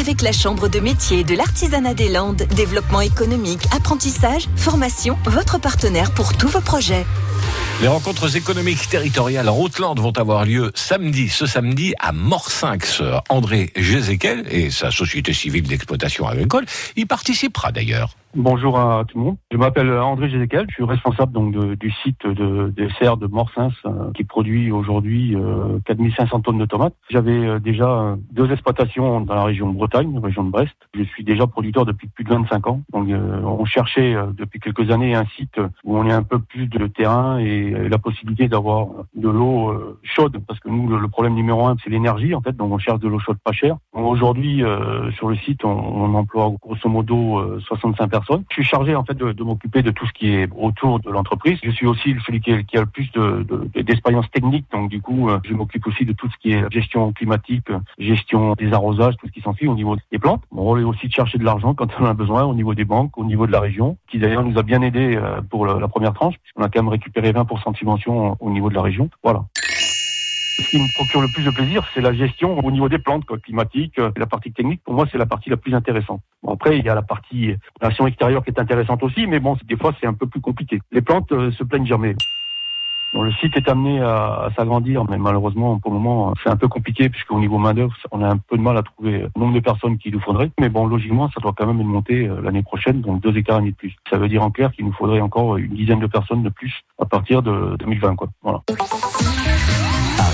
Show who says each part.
Speaker 1: avec la Chambre de métier de l'artisanat des Landes. Développement économique, apprentissage, formation, votre partenaire pour tous vos projets.
Speaker 2: Les rencontres économiques territoriales en Haute-Lande vont avoir lieu samedi, ce samedi, à Morsinx. André Jézéquel et sa société civile d'exploitation agricole y participera d'ailleurs.
Speaker 3: Bonjour à tout le monde. Je m'appelle André Gézéquel. Je suis responsable donc du site de, des serres de Morsins euh, qui produit aujourd'hui 4500 euh, tonnes de tomates. J'avais euh, déjà deux exploitations dans la région de Bretagne, région de Brest. Je suis déjà producteur depuis plus de 25 ans. Donc on cherchait depuis quelques années un site où on ait un peu plus de terrain et la possibilité d'avoir de l'eau chaude parce que nous le problème numéro un c'est l'énergie en fait. Donc on cherche de l'eau chaude pas chère. Aujourd'hui sur le site on, on emploie grosso modo 65 personnes je suis chargé en fait de, m'occuper de tout ce qui est autour de l'entreprise. Je suis aussi celui qui, a le plus d'expérience de, technique, donc du coup, euh, je m'occupe aussi de tout ce qui est gestion climatique, gestion des arrosages, tout ce qui s'ensuit au niveau des plantes. Mon rôle est aussi de chercher de l'argent quand on en a besoin au niveau des banques, au niveau de la région, qui d'ailleurs nous a bien aidé euh, pour la première tranche, puisqu'on a quand même récupéré 20% de subvention au niveau de la région. Voilà. Ce qui me procure le plus de plaisir, c'est la gestion au niveau des plantes quoi, climatiques. Euh, la partie technique, pour moi, c'est la partie la plus intéressante. Bon, après, il y a la partie relation extérieure qui est intéressante aussi, mais bon, des fois, c'est un peu plus compliqué. Les plantes euh, se plaignent jamais. Le site est amené à, à s'agrandir, mais malheureusement, pour le moment, c'est un peu compliqué puisqu'au niveau main-d'œuvre, on a un peu de mal à trouver le nombre de personnes qu'il nous faudrait. Mais bon, logiquement, ça doit quand même monter euh, l'année prochaine, donc deux hectares et demi de plus. Ça veut dire en clair qu'il nous faudrait encore une dizaine de personnes de plus à partir de 2020, quoi. Voilà